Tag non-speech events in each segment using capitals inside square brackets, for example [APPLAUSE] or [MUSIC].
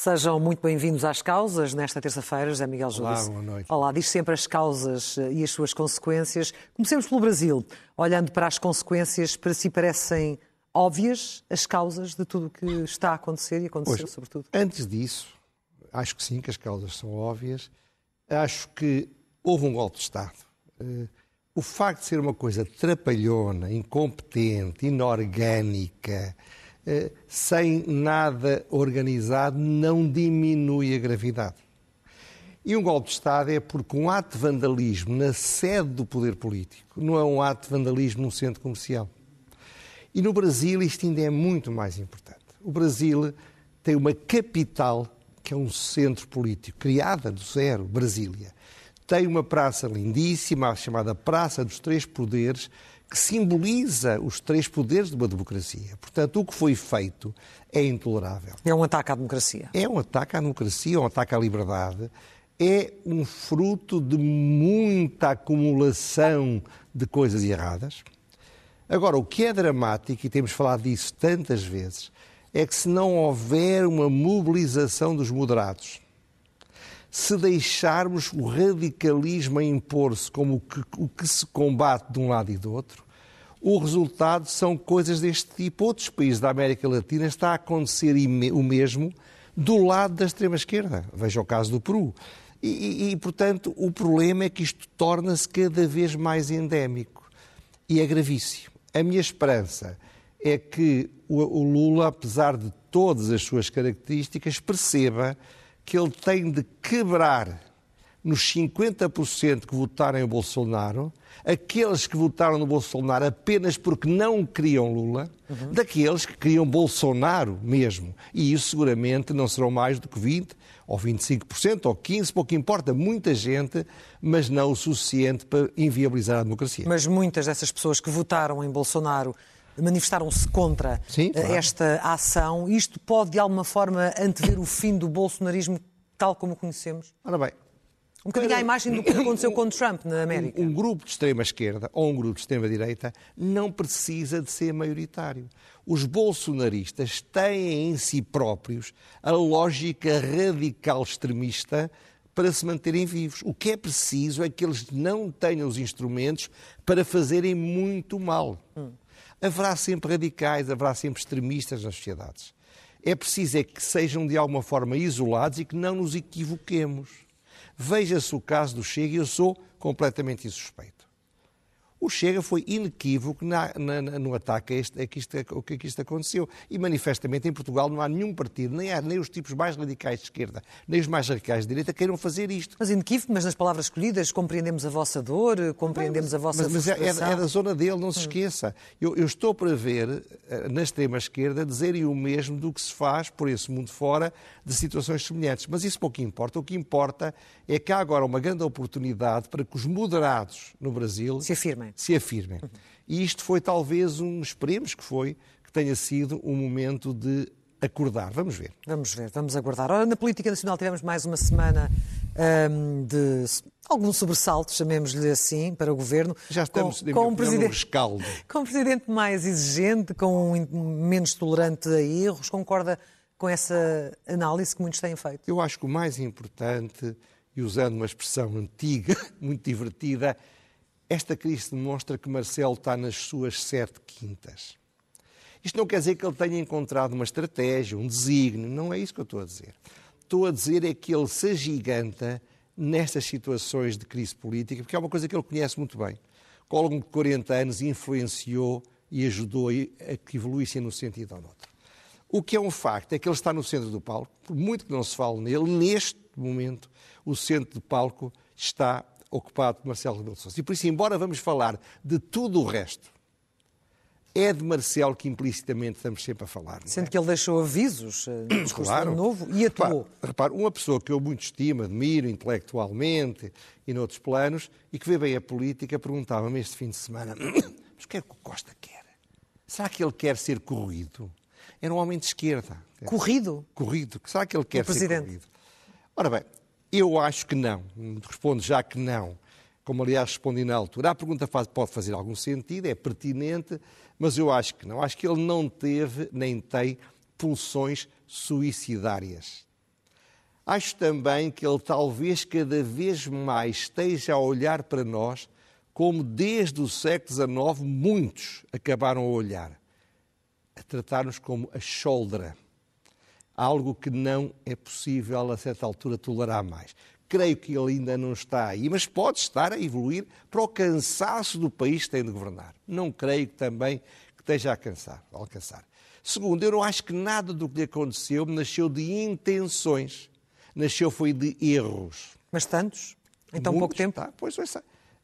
Sejam muito bem-vindos às causas nesta terça-feira, José Miguel Júdice. Olá, boa noite. Olá, diz sempre as causas eh, e as suas consequências. Comecemos pelo Brasil. Olhando para as consequências, para si parecem óbvias as causas de tudo o que está a acontecer e aconteceu, sobretudo? Antes disso, acho que sim, que as causas são óbvias. Acho que houve um golpe de Estado. Eh, O facto de ser uma coisa trapalhona, incompetente, inorgânica, eh, sem nada organizado, não diminui a gravidade. E um golpe de Estado é porque um ato de vandalismo na sede do poder político não é um ato de vandalismo num centro comercial. E no Brasil isto ainda é muito mais importante. O Brasil tem uma capital, que é um centro político, criada do zero, Brasília. Tem uma praça lindíssima, chamada Praça dos Três Poderes, que simboliza os três poderes de uma democracia. Portanto, o que foi feito é intolerável. É um ataque à democracia. É um ataque à democracia, um ataque à liberdade. É um fruto de muita acumulação de coisas erradas. Agora, o que é dramático, e temos falado disso tantas vezes, é que se não houver uma mobilização dos moderados, se deixarmos o radicalismo impor-se como o que, o que se combate de um lado e do outro, o resultado são coisas deste tipo. Outros países da América Latina está a acontecer o mesmo do lado da extrema-esquerda. Veja o caso do Peru. E, e- e, portanto, o problema é que isto torna-se cada vez mais endémico. E é gravíssimo. A minha esperança é que o, o Lula, apesar de todas as suas características, perceba que ele tem de quebrar nos 50% que votaram em Bolsonaro, aqueles que votaram no Bolsonaro apenas porque não queriam Lula, daqueles que queriam Bolsonaro mesmo. E isso seguramente não serão mais do que 20% ou 25% ou 15%, pouco importa, muita gente, mas não o suficiente para inviabilizar a democracia. Mas muitas dessas pessoas que votaram em Bolsonaro manifestaram-se contra Sim, eh, claro. esta ação. Isto pode, de alguma forma, antever o fim do bolsonarismo tal como o conhecemos? Ora bem, Um bocadinho à imagem do que aconteceu com Trump na [COUGHS] América. Um, um grupo de extrema-esquerda ou um grupo de extrema-direita não precisa de ser maioritário. Os bolsonaristas têm em si próprios a lógica radical extremista para se manterem vivos. O que é preciso é que eles não tenham os instrumentos para fazerem muito mal. Haverá sempre radicais, haverá sempre extremistas nas sociedades. É preciso é que sejam de alguma forma isolados e que não nos equivoquemos. Veja-se o caso do Chega e eu sou completamente insuspeito. O Chega foi inequívoco na- na- no ataque a, este, a que isto, o que isto aconteceu. E manifestamente em Portugal não há nenhum partido, nem, há, nem os tipos mais radicais de esquerda, nem os mais radicais de direita, queiram fazer isto. Mas inequívoco, mas nas palavras escolhidas, compreendemos a vossa dor, compreendemos a vossa Mas, mas é, é- é da zona dele, não se esqueça. Eu, eu estou para ver, eh, na extrema-esquerda, dizerem o mesmo do que se faz por esse mundo fora de situações semelhantes. Mas isso pouco importa. O que importa é que há agora uma grande oportunidade para que os moderados no Brasil Se afirmem. Se afirmem. E isto foi talvez um, esperemos que foi, que tenha sido um momento de acordar. Vamos ver. Vamos ver, vamos aguardar. Ora, na política nacional tivemos mais uma semana hum, de algum sobressalto, chamemos-lhe assim, para o governo. Já estamos, com, com um presidente, rescaldo. [LAUGHS] com um presidente mais exigente, com um menos tolerante a erros. Concorda com essa análise que muitos têm feito? Eu acho que o mais importante, e usando uma expressão antiga, [LAUGHS] muito divertida, esta crise demonstra que Marcelo está nas suas sete quintas. Isto não quer dizer que ele tenha encontrado uma estratégia, um desígnio, não é isso que eu estou a dizer. Estou a dizer é que ele se agiganta nestas situações de crise política, porque é uma coisa que ele conhece muito bem. Que ao de 40 anos influenciou e ajudou a que evoluíssem num sentido ou noutro. O que é um facto é que ele está no centro do palco, por muito que não se fale nele, neste momento o centro do palco está ocupado por Marcelo Rebelo de Sousa. E por isso, embora vamos falar de tudo o resto, é de Marcelo que implicitamente estamos sempre a falar. é? Sendo que ele deixou avisos eh, no discurso Claro. novo e atuou. Repare, repare, uma pessoa que eu muito estimo, admiro intelectualmente e noutros planos, e que vê bem a política, perguntava-me este fim de semana: [COUGHS] mas o que é que o Costa quer? Será que ele quer ser corrido? Era um homem de esquerda. Corrido? Corrido. Será que ele quer ser corrido? Ora bem, Eu acho que não. Respondo já que não. Como, aliás, respondi na altura. A pergunta pode fazer algum sentido, é pertinente, mas eu acho que não. Acho que ele não teve nem tem pulsões suicidárias. Acho também que ele talvez cada vez mais esteja a olhar para nós como desde o século XIX muitos acabaram a olhar, a tratar-nos como a choldra, algo que não é possível a certa altura tolerar mais. Creio que ele ainda não está aí, mas pode estar a evoluir para o cansaço do país que tem de governar. Não creio também que esteja a alcançar. A alcançar. Segundo, eu não acho que nada do que lhe aconteceu nasceu de intenções, nasceu foi de erros. Mas tantos? Em tão pouco tempo? Tá, pois, pois,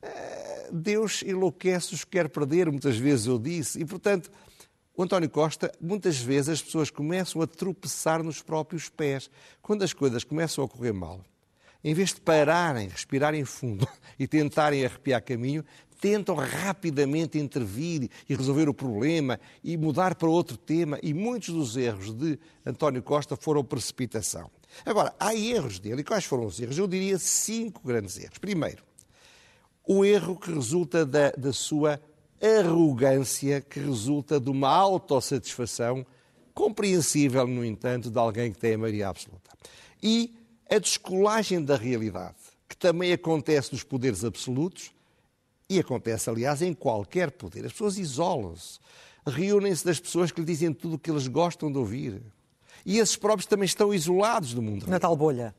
eh, Deus enlouquece os que quer perder, muitas vezes eu disse, e portanto, o António Costa, muitas vezes as pessoas começam a tropeçar nos próprios pés. Quando as coisas começam a correr mal, em vez de pararem, respirarem fundo [LAUGHS] e tentarem arrepiar caminho, tentam rapidamente intervir e resolver o problema e mudar para outro tema. E muitos dos erros de António Costa foram precipitação. Agora, há erros dele. E quais foram os erros? Eu diria cinco grandes erros. Primeiro, o erro que resulta da, da sua arrogância, que resulta de uma autossatisfação compreensível, no entanto, de alguém que tem a maioria absoluta. E a descolagem da realidade, que também acontece nos poderes absolutos e acontece, aliás, em qualquer poder. As pessoas isolam-se, reúnem-se das pessoas que lhe dizem tudo o que eles gostam de ouvir. E esses próprios também estão isolados do mundo. Na tal bolha.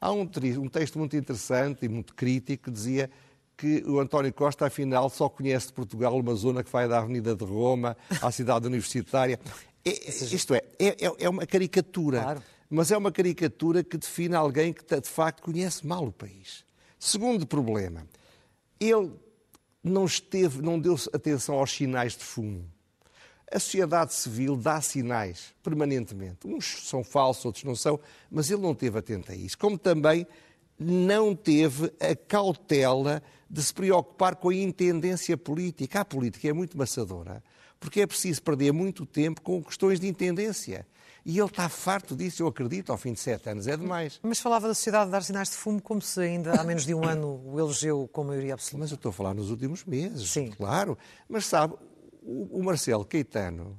Há um, um texto muito interessante e muito crítico que dizia que o António Costa, afinal, só conhece de Portugal uma zona que vai da Avenida de Roma à cidade universitária. É, isto é, é, é uma caricatura. Claro. Mas é uma caricatura que define alguém que, de facto, conhece mal o país. Segundo problema, ele não esteve, não deu atenção aos sinais de fumo. A sociedade civil dá sinais permanentemente. Uns são falsos, outros não são, mas ele não teve atento a isso. Como também não teve a cautela de se preocupar com a intendência política. A política é muito maçadora, porque é preciso perder muito tempo com questões de intendência. E ele está farto disso, eu acredito, ao fim de sete anos. É demais. Mas falava da sociedade dar sinais de fumo como se ainda há menos de um ano o elegeu com maioria absoluta. Mas eu estou a falar nos últimos meses, Sim. claro. Mas sabe, o Marcelo Caetano,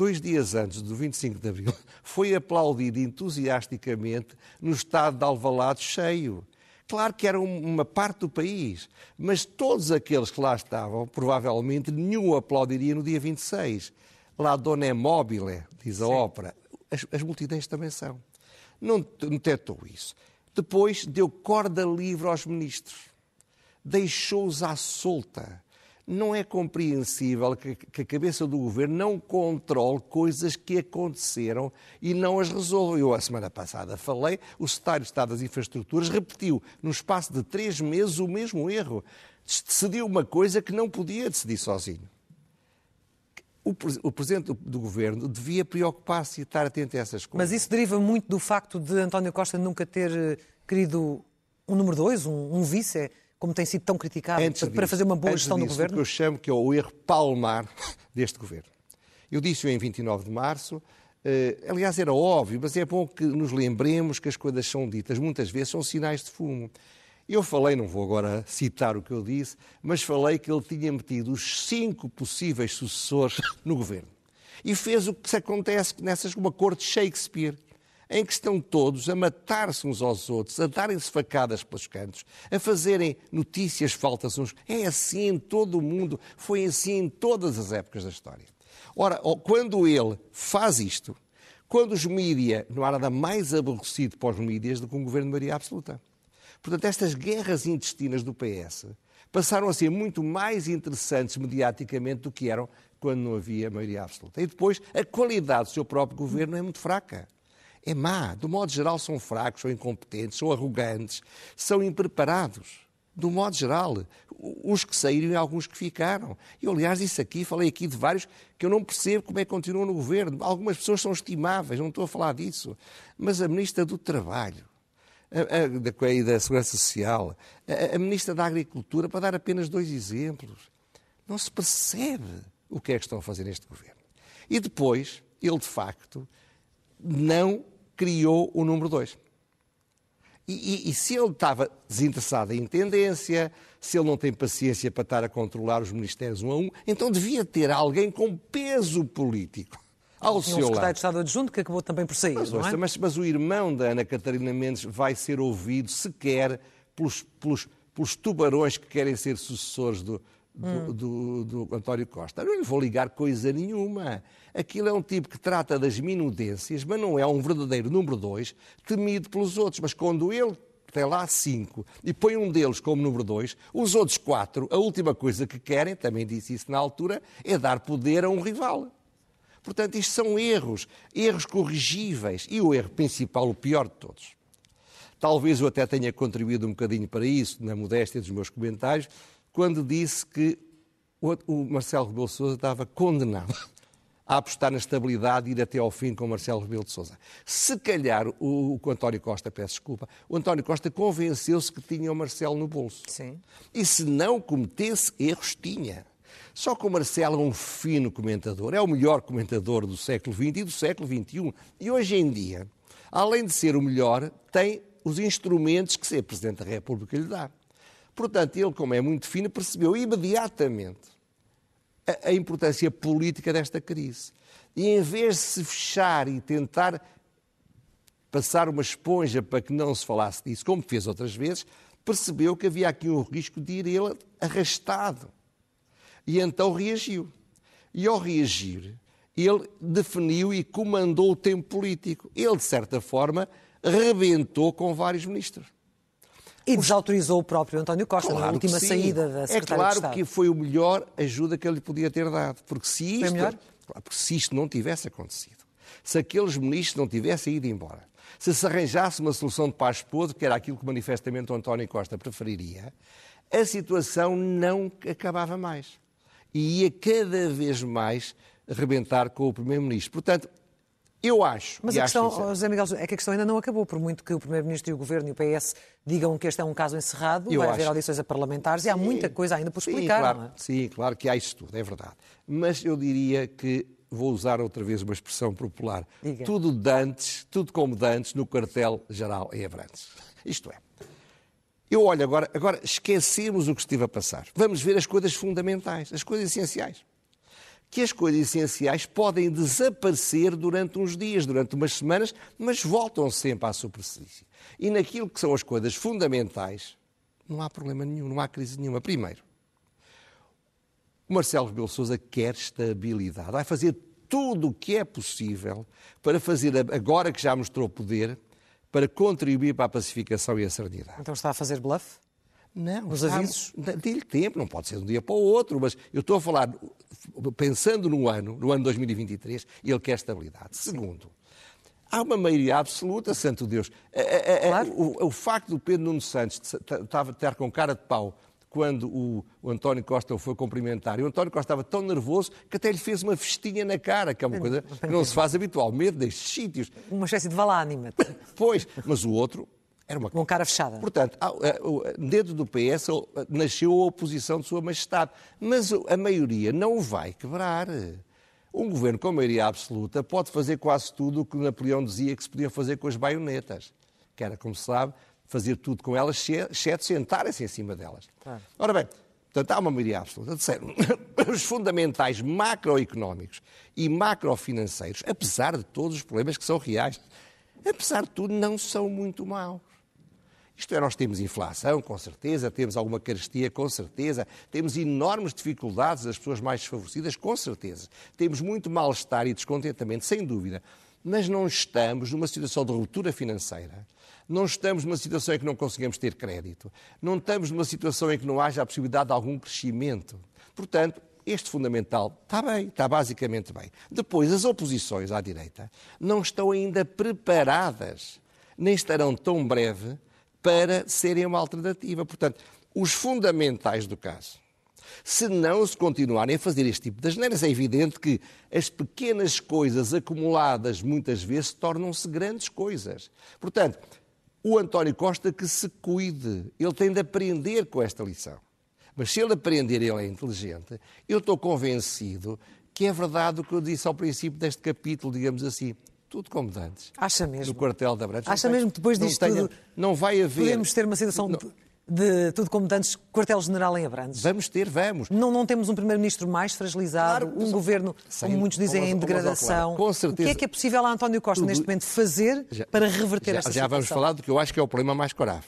dois dias antes do 25 de Abril, [LAUGHS] foi aplaudido entusiasticamente no estado de Alvalade cheio. Claro que era uma parte do país, mas todos aqueles que lá estavam, provavelmente nenhum aplaudiria no dia 26. Lá dona é mobile, diz a Sim. ópera as, as multidões também são. Não detectou isso. Depois deu corda livre aos ministros. Deixou-os à solta. Não é compreensível que, que, a cabeça do governo não controle coisas que aconteceram e não as resolva. Eu, a semana passada, falei, o Secretário de Estado das Infraestruturas repetiu, no espaço de três meses, o mesmo erro. Decidiu uma coisa que não podia decidir sozinho o, Presidente do, Governo devia preocupar-se e estar atento a essas coisas. Mas isso deriva muito do facto de António Costa nunca ter eh, querido um número dois, um, um vice, é, como tem sido tão criticado, antes para, disso, fazer uma boa gestão disso, do Governo? que eu chamo que é o erro palmar [LAUGHS] deste Governo. Eu disse-o em 29 de março, eh, aliás, era óbvio, mas é bom que nos lembremos que as coisas são ditas, muitas vezes são sinais de fumo. Eu falei, não vou agora citar o que eu disse, mas falei que ele tinha metido os cinco possíveis sucessores [LAUGHS] no governo. E fez o que se acontece nessas, uma corte Shakespeare, em que estão todos a matar-se uns aos outros, a darem-se facadas pelos cantos, a fazerem notícias faltas uns. É assim em todo o mundo, foi assim em todas as épocas da história. Ora, quando ele faz isto, quando os mídias, não há nada mais aborrecido para os mídias do que um governo de maioria absoluta. Portanto, estas guerras intestinas do PS passaram a ser muito mais interessantes mediaticamente do que eram quando não havia maioria absoluta. E depois, a qualidade do seu próprio governo é muito fraca. É má. Do modo geral, são fracos, são incompetentes, são arrogantes, são impreparados. Do modo geral, os que saíram e alguns que ficaram. E, aliás, disse aqui, falei aqui de vários que eu não percebo como é que continuam no governo. Algumas pessoas são estimáveis, não estou a falar disso. Mas a Ministra do Trabalho, a, a, da, da Segurança Social, a, a Ministra da Agricultura, para dar apenas dois exemplos. Não se percebe o que é que estão a fazer neste governo. E depois, ele de facto não criou o número dois. E, e, e, se ele estava desinteressado em tendência, se ele não tem paciência para estar a controlar os ministérios um a um, então devia ter alguém com peso político ao Tinha seu um secretário lado. de Estado adjunto que acabou também por sair, Mas, não é? mas, mas o irmão da Ana Catarina Mendes vai ser ouvido sequer pelos, pelos, pelos tubarões que querem ser sucessores do, do, Hum. do- do António Costa. Não lhe vou ligar coisa nenhuma. Aquilo é um tipo que trata das minudências, mas não é um verdadeiro número dois temido pelos outros. Mas quando ele tem lá cinco e põe um deles como número dois, os outros quatro, a última coisa que querem, também disse isso na altura, é dar poder a um rival. Portanto, isto são erros, erros corrigíveis. E o erro principal, o pior de todos. Talvez eu até tenha contribuído um bocadinho para isso, na modéstia dos meus comentários, quando disse que o Marcelo Rebelo de Sousa estava condenado a apostar na estabilidade e ir até ao fim com o Marcelo Rebelo de Sousa. Se calhar o, o António Costa, peço desculpa, o António Costa convenceu-se que tinha o Marcelo no bolso. Sim. E se não cometesse erros, tinha. Só que o Marcelo é um fino comentador, é o melhor comentador do século XX e do século XXI. E hoje em dia, além de ser o melhor, tem os instrumentos que ser Presidente da República lhe dá. Portanto, ele, como é muito fino, percebeu imediatamente a, a importância política desta crise. E em vez de se fechar e tentar passar uma esponja para que não se falasse disso, como fez outras vezes, percebeu que havia aqui um risco de ir ele arrastado. E então reagiu. E ao reagir, ele definiu e comandou o tempo político. Ele, de certa forma, rebentou com vários ministros. E desautorizou o próprio António Costa na Claro que última saída da É Secretária de claro que foi o melhor ajuda que ele podia ter dado. Porque se isto, melhor? Porque se isto não tivesse acontecido, se aqueles ministros não tivessem ido embora, se se arranjasse uma solução de paz podre, que era aquilo que manifestamente o António Costa preferiria, a situação não acabava mais. E ia cada vez mais rebentar com o Primeiro-Ministro. Portanto, eu acho. Mas a acho questão, sincero- oh, José Miguel, é que a questão ainda não acabou, por muito que o Primeiro-Ministro e o Governo e o PS digam que este é um caso encerrado, Eu vai haver acho- audições a parlamentares e há muita coisa ainda por Sim, explicar, claro, não é? Sim, claro que há isso tudo, é verdade. Mas eu diria que, vou usar outra vez uma expressão popular, Diga. tudo dantes, tudo como dantes no quartel-geral em Abrantes. Isto é, eu olho agora, agora esquecemos o que esteve a passar. Vamos ver as coisas fundamentais, as coisas essenciais. Que as coisas essenciais podem desaparecer durante uns dias, durante umas semanas, mas voltam sempre à superfície. E naquilo que são as coisas fundamentais, não há problema nenhum, não há crise nenhuma. Primeiro, o Marcelo Rebelo Sousa quer estabilidade. Vai fazer tudo o que é possível para fazer, agora que já mostrou poder, para contribuir para a pacificação e a serenidade. Então está a fazer bluff? Não, Nos está- avisos? Dê-lhe tempo, não pode ser de um dia para o outro, mas eu estou a falar, pensando no ano, no ano 2023, ele quer estabilidade. Segundo, há uma maioria absoluta, santo Deus. A- a- a- Claro. o, o facto do Pedro Nuno Santos estar com cara de pau quando o, o António Costa o foi cumprimentar, e o António Costa estava tão nervoso que até lhe fez uma festinha na cara, que é uma coisa que não se faz habitualmente nestes sítios. Uma espécie de valânima, [LAUGHS] Pois, mas o outro era uma com cara fechada. Portanto, eh, o- dentro do PS eh, nasceu a oposição de Sua Majestade, mas a maioria não vai quebrar. Um governo com maioria absoluta pode fazer quase tudo o que Napoleão dizia que se podia fazer com as baionetas, que era, como se sabe, fazer tudo com elas, exce- exceto sentarem-se em cima delas. Claro. Ora bem, portanto, há uma maioria absoluta. Terceiro, [COUGHS] os fundamentais macroeconómicos e macrofinanceiros, apesar de todos os problemas que são reais, apesar de tudo, não são muito maus. Isto é, nós temos inflação, com certeza, temos alguma carestia, com certeza, temos enormes dificuldades das pessoas mais desfavorecidas, com certeza. Temos muito mal-estar e descontentamento, sem dúvida. Mas não estamos numa situação de ruptura financeira, não estamos numa situação em que não conseguimos ter crédito, não estamos numa situação em que não haja a possibilidade de algum crescimento. Portanto, este fundamental está bem, está basicamente bem. Depois, as oposições à direita não estão ainda preparadas, nem estarão tão breve para serem uma alternativa. Portanto, os fundamentais do caso. Se não se continuarem a fazer este tipo de asneiras, é evidente que as pequenas coisas acumuladas muitas vezes tornam-se grandes coisas. Portanto, o António Costa que se cuide, ele tem de aprender com esta lição. Mas se ele aprender, ele é inteligente, eu estou convencido que é verdade o que eu disse ao princípio deste capítulo, digamos assim. Tudo como dantes. Acha mesmo? No quartel da Branca. Acha mesmo que depois disto não tudo Não vai haver... Podemos ter uma situação de, de tudo como dantes, quartel-general em Abrantes? Vamos ter, vamos. Não, não temos um primeiro-ministro mais fragilizado, Claro, um governo, sem- como muitos dizem, em degradação. com O que certeza. é que é possível a António Costa, Tudo- neste momento, fazer Já- para reverter já, esta já situação? vamos falar do que eu acho que é o problema mais grave.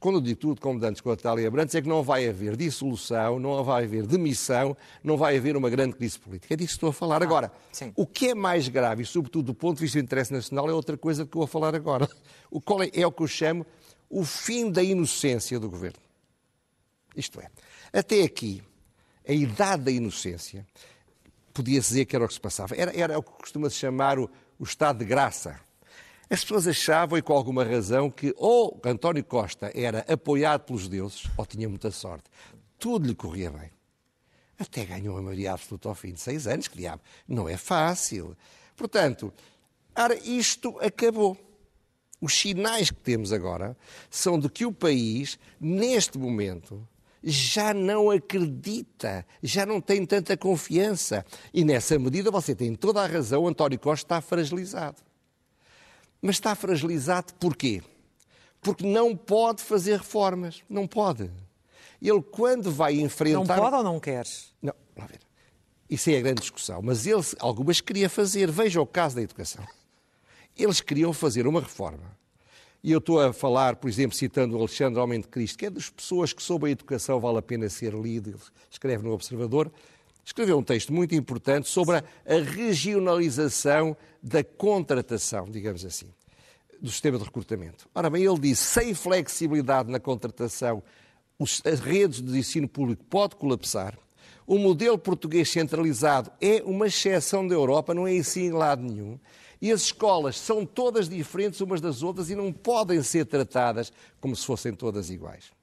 Quando eu digo tudo como dantes com a Natália Brantes, é que não vai haver dissolução, não vai haver demissão, não vai haver uma grande crise política. É disso que estou a falar agora. sim. O que é mais grave, e sobretudo do ponto de vista do interesse nacional, é outra coisa que eu vou falar agora. [LAUGHS] O qual é, é o que eu chamo o fim da inocência do governo. Isto é, até aqui, a idade da inocência, podia-se dizer que era o que se passava. Era, era o que costuma-se chamar o, o estado de graça. As pessoas achavam, e com alguma razão, que ou António Costa era apoiado pelos deuses, ou tinha muita sorte. Tudo lhe corria bem. Até ganhou a maioria absoluta ao fim de seis anos, que diabo, não é fácil. Portanto, isto acabou. Os sinais que temos agora são de que o país, neste momento, já não acredita, já não tem tanta confiança. E nessa medida você tem toda a razão, António Costa está fragilizado. Mas está fragilizado porquê? Porque não pode fazer reformas. Não pode. Ele, quando vai Não enfrentar. pode ou não quer? Não, lá ver. Isso é a grande discussão. Mas ele, algumas queria fazer. Veja o caso da educação. Eles queriam fazer uma reforma. E eu estou a falar, por exemplo, citando o Alexandre Homem de Cristo, que é das pessoas que sobre a educação vale a pena ser lido. Ele escreve no Observador. Escreveu um texto muito importante sobre a, regionalização da contratação, digamos assim, do sistema de recrutamento. Ora bem, ele disse, sem flexibilidade na contratação, as redes de ensino público pode colapsar. O modelo português centralizado é uma exceção da Europa, não é assim em lado nenhum. E as escolas são todas diferentes umas das outras e não podem ser tratadas como se fossem todas iguais.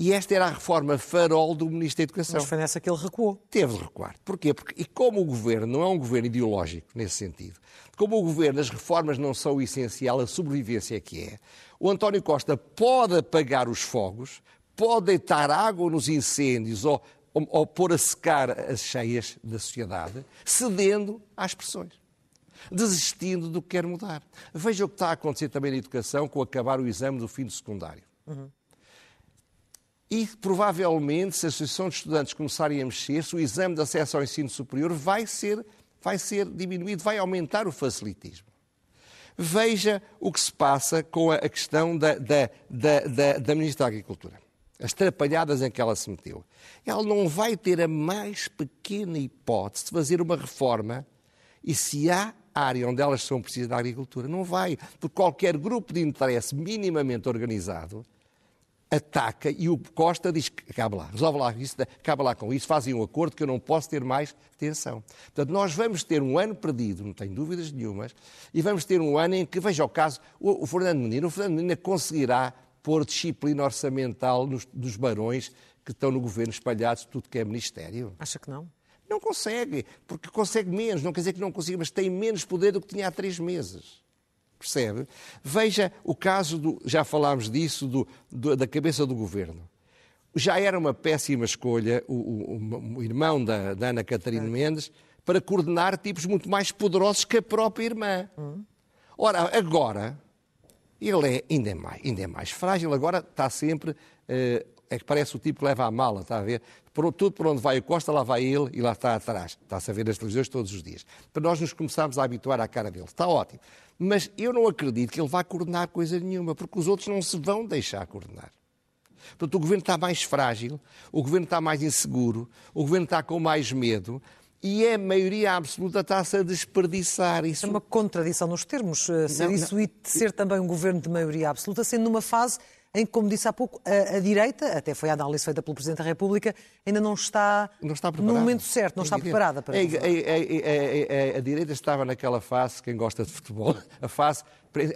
E esta era a reforma farol do Ministro da Educação. Mas foi nessa que ele recuou. Teve de recuar. Porquê? Porque, e como o governo não é um governo ideológico nesse sentido, como o governo, as reformas não são o essencial, a sobrevivência é que é, o António Costa pode apagar os fogos, pode deitar água nos incêndios ou, ou, ou pôr a secar as cheias da sociedade, cedendo às pressões. Desistindo do que quer mudar. Veja o que está a acontecer também na educação com acabar o exame do fim do secundário. E provavelmente, se a Associação de Estudantes começarem a mexer-se, o exame de acesso ao ensino superior vai ser, vai ser diminuído, vai aumentar o facilitismo. Veja o que se passa com a questão da, da, da, da, da Ministra da Agricultura. As trapalhadas em que ela se meteu. Ela não vai ter a mais pequena hipótese de fazer uma reforma e se há área onde elas são precisas da agricultura, não vai. Porque qualquer grupo de interesse minimamente organizado ataca e o Costa diz que acaba lá, resolve lá isso, acaba lá com isso, fazem um acordo que eu não posso ter mais tensão. Portanto, nós vamos ter um ano perdido, não tenho dúvidas nenhumas, e vamos ter um ano em que, veja o caso, o, o Fernando Menino, o Fernando Menino conseguirá pôr disciplina orçamental nos, dos barões que estão no governo espalhados, tudo que é ministério. Acha que não? Não consegue, porque consegue menos, não quer dizer que não consiga, mas tem menos poder do que tinha há três meses. Percebe? Veja o caso do. Já falámos disso, do, do- da cabeça do governo. Já era uma péssima escolha o, o- o irmão da, da Ana Catarina Mendes para coordenar tipos muito mais poderosos que a própria irmã. Ora, agora, ele é ainda é mais, ainda é mais frágil, agora está sempre. eh, é que parece o tipo que leva a mala, está a ver? Por, tudo por onde vai o Costa, lá vai ele e lá está atrás. Está-se a ver nas televisões todos os dias. Para nós nos começarmos a habituar à cara dele. Está ótimo. Mas eu não acredito que ele vá coordenar coisa nenhuma, porque os outros não se vão deixar coordenar. Portanto, o governo está mais frágil, o governo está mais inseguro, o governo está com mais medo e a maioria absoluta está-se a desperdiçar. Isso É uma contradição nos termos, eh, ser Não, isso e ser também um governo de maioria absoluta, sendo numa fase em que, como disse há pouco, a, a direita, até foi a análise feita pelo Presidente da República, ainda não está, não está no momento certo, não É está evidente. preparada para a- a- a- a- a direita estava naquela fase, quem gosta de futebol, [LAUGHS] a fase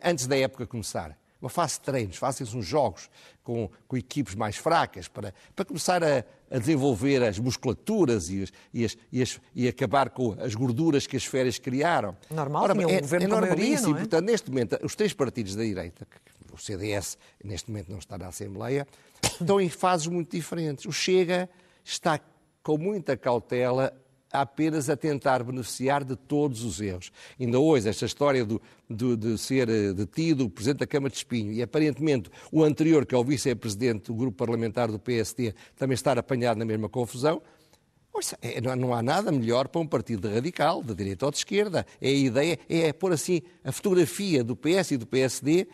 antes da época começar. Uma fase de treinos, fazem-se uns jogos com, com equipes mais fracas para, para começar a, a desenvolver as musculaturas e, as- e as- e as- e acabar com as gorduras que as férias criaram. Normal, Ora, é, governo é maioria, normalíssimo. não é? Portanto, neste momento, os três partidos da direita, o CDS neste momento não está na Assembleia, [COUGHS] estão em fases muito diferentes. O Chega está com muita cautela apenas a tentar beneficiar de todos os erros. Ainda hoje, esta história do, do, de ser eh, detido o Presidente da Câmara de Espinho e, aparentemente, o anterior, que é o Vice-Presidente do Grupo Parlamentar do PSD, também estar apanhado na mesma confusão, é, não há nada melhor para um partido radical, de direita ou de esquerda. É a ideia, é pôr assim a fotografia do PS e do PSD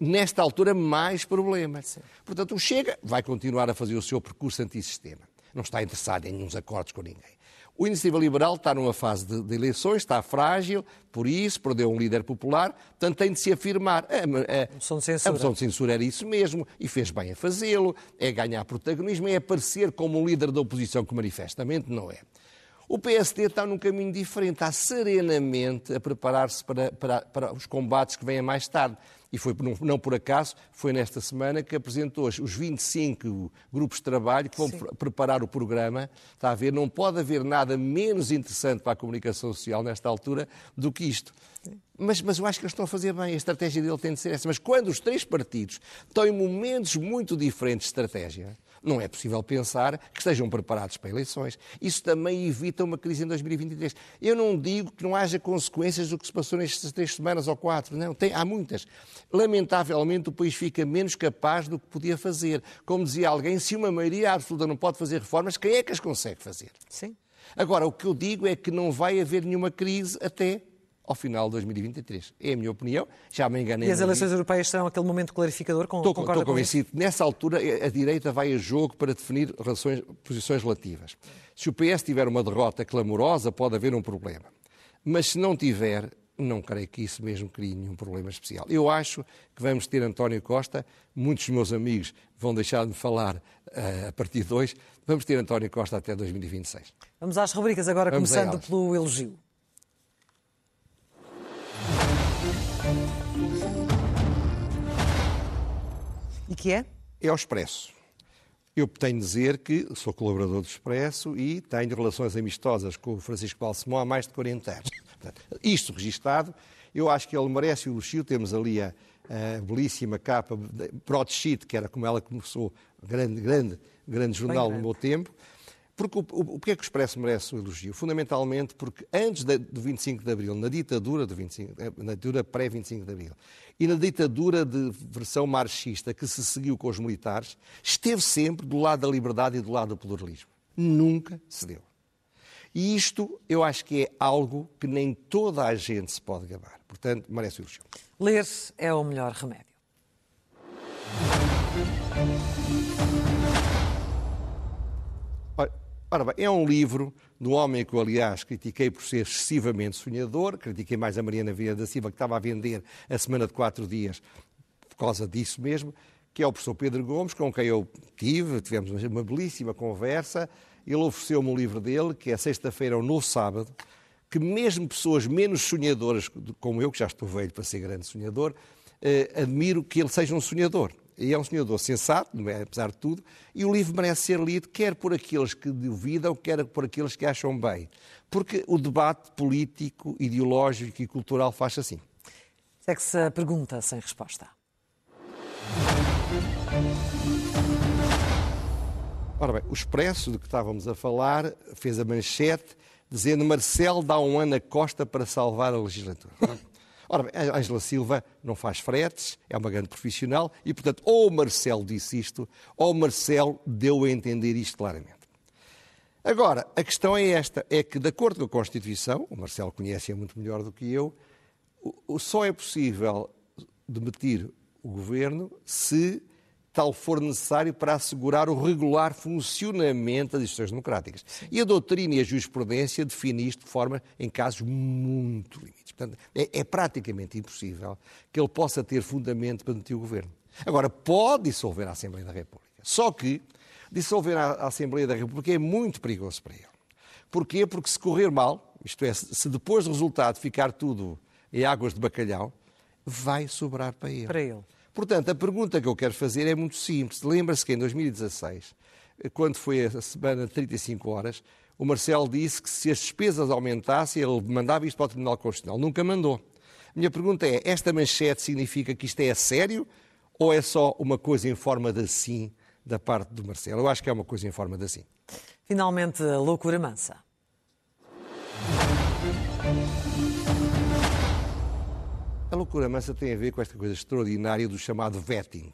nesta altura mais problemas. Portanto, o Chega vai continuar a fazer o seu percurso antissistema. Não está interessado em nenhum acordos com ninguém. O Iniciativa Liberal está numa fase de, de, eleições, está frágil, por isso perdeu um líder popular, portanto tem de se afirmar. A, a, a, moção de censura. a moção de censura era isso mesmo, e fez bem a fazê-lo, é ganhar protagonismo, é aparecer como um líder da oposição, que manifestamente não é. O PSD está num caminho diferente, está serenamente a preparar-se para, para, para os combates que vêm mais tarde e foi não por acaso, foi nesta semana que apresentou os 25 grupos de trabalho que vão Sim. preparar o programa. Está a ver, não pode haver nada menos interessante para a comunicação social nesta altura do que isto. Mas, mas eu acho que eles estão a fazer bem, a estratégia dele tem de ser essa. Mas quando os três partidos estão em momentos muito diferentes de estratégia, não é possível pensar que estejam preparados para eleições. Isso também evita uma crise em 2023. Eu não digo que não haja consequências do que se passou nestas três semanas ou quatro. Não, tem, há muitas. Lamentavelmente, o país fica menos capaz do que podia fazer. Como dizia alguém, se uma maioria absoluta não pode fazer reformas, quem é que as consegue fazer? Sim. Agora, o que eu digo é que não vai haver nenhuma crise até ao final de 2023. É a minha opinião, já me enganei. E as eleições europeias serão aquele momento clarificador? Com, estou, estou convencido. Nessa altura, a direita vai a jogo para definir relações, posições relativas. Se o PS tiver uma derrota clamorosa, pode haver um problema. Mas se não tiver, não creio que isso mesmo crie nenhum problema especial. Eu acho que vamos ter António Costa, muitos dos meus amigos vão deixar de me falar uh, a partir de hoje, vamos ter António Costa até 2026. Vamos às rubricas agora, vamos começando pelo elogio. E que é? É o Expresso. Eu tenho de dizer que sou colaborador do Expresso e tenho relações amistosas com o Francisco Balsemão há mais de 40 anos. Isto registado, eu acho que ele merece o elogio. Temos ali a, a belíssima capa Broadsheet, que era como ela começou, grande, grande, grande jornal grande. no meu tempo. Porque o, o, o que é que o Expresso merece o elogio? Fundamentalmente porque antes de, do 25 de Abril, na ditadura, do 25, eh, na ditadura pré-25 de Abril, e na ditadura de versão marxista que se seguiu com os militares, esteve sempre do lado da liberdade e do lado do pluralismo. Nunca se deu. E isto eu acho que é algo que nem toda a gente se pode gabar. Portanto, merece o elogio. Ler é o melhor remédio. Ora bem, é um livro do homem que eu, aliás, critiquei por ser excessivamente sonhador, critiquei mais a Mariana Vieira da Silva, que estava a vender a semana de quatro dias por causa disso mesmo, que é o professor Pedro Gomes, com quem eu tive, tivemos uma belíssima conversa. Ele ofereceu-me um livro dele, que é Sexta-feira ou No Sábado, que mesmo pessoas menos sonhadoras, como eu, que já estou velho para ser grande sonhador, eh, admiro que ele seja um sonhador. E é um sonhador sensato, é, apesar de tudo, e o livro merece ser lido quer por aqueles que duvidam, quer por aqueles que acham bem. Porque o debate político, ideológico e cultural faz assim. Segue-se a pergunta sem resposta. Ora bem, o Expresso, de que estávamos a falar, fez a manchete dizendo Marcelo dá um ano a Costa para salvar a legislatura. [LAUGHS] Ora bem, a Ângela Silva não faz fretes, é uma grande profissional e, portanto, ou o Marcelo disse isto, ou o Marcelo deu a entender isto claramente. Agora, a questão é esta: é que, de acordo com a Constituição, o Marcelo conhece-a muito melhor do que eu, só é possível demitir o governo se tal for necessário para assegurar o regular funcionamento das instituições democráticas. E a doutrina e a jurisprudência definem isto de forma em casos muito limites. Portanto, é, é, praticamente impossível que ele possa ter fundamento para demitir o governo. Agora, pode dissolver a Assembleia da República. Só que dissolver a Assembleia da República é muito perigoso para ele. Porquê? Porque se correr mal, isto é, se depois do resultado ficar tudo em águas de bacalhau, vai sobrar para ele. Para ele. Portanto, a pergunta que eu quero fazer é muito simples. Lembra-se que em 2016, quando foi a semana de 35 horas, o Marcelo disse que se as despesas aumentassem, ele mandava isto para o Tribunal Constitucional. Nunca mandou. Minha pergunta é: esta manchete significa que isto é a sério ou é só uma coisa em forma de sim da parte do Marcelo? Eu acho que é uma coisa em forma de sim. Finalmente, loucura mansa. A loucura mansa tem a ver com esta coisa extraordinária do chamado vetting.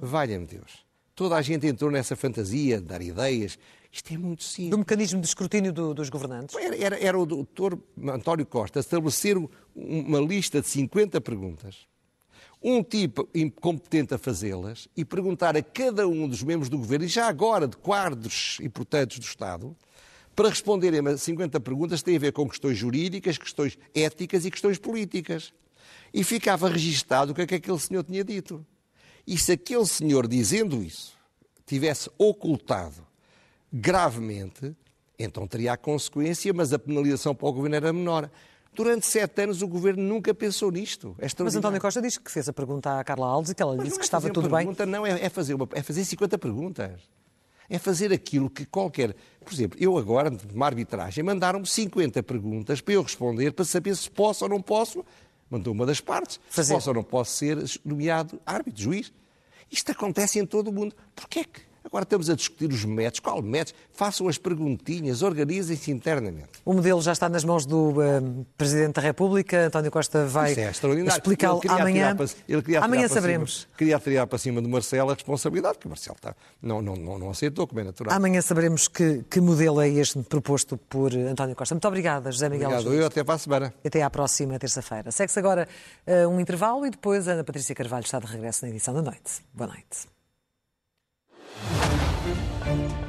Valha-me Deus. Toda a gente entrou nessa fantasia de dar ideias. Isto é muito simples. Do mecanismo de escrutínio do, dos governantes? Era, era, era o doutor António Costa estabelecer uma lista de 50 perguntas, um tipo incompetente a fazê-las e perguntar a cada um dos membros do governo, e já agora de quadros importantes do Estado, para responderem a 50 perguntas que têm a ver com questões jurídicas, questões éticas e questões políticas. E ficava registado o que é que aquele senhor tinha dito. E se aquele senhor, dizendo isso, tivesse ocultado gravemente, então teria a consequência, mas a penalização para o governo era menor. Durante sete anos o governo nunca pensou nisto. É mas António Costa diz que fez a pergunta à Carla Alves e que ela lhe disse que estava tudo pergunta, bem. Não, é, é, fazer uma, é fazer 50 perguntas. É fazer aquilo que qualquer. Por exemplo, eu agora, numa arbitragem, mandaram-me 50 perguntas para eu responder, para saber se posso ou não posso. Mandou uma das partes. Fazer. Se posso ou não posso ser nomeado árbitro, juiz. Isto acontece em todo o mundo. Porquê que Agora estamos a discutir os métodos. Qual métodos? Façam as perguntinhas, organizem-se internamente. O modelo já está nas mãos do uh, Presidente da República. António Costa vai é explicá-lo amanhã. Para, ele queria amanhã saberemos. Cima, queria tirar para cima do Marcelo a responsabilidade, que o Marcelo está, não, não, não, não aceitou, como é natural. Amanhã saberemos que, que modelo é este proposto por António Costa. Muito obrigada, José Miguel. Obrigado. Eu até para a semana. Até à próxima terça-feira. Segue-se agora uh, um intervalo e depois Ana Patrícia Carvalho está de regresso na edição da noite. Boa noite. Thank you.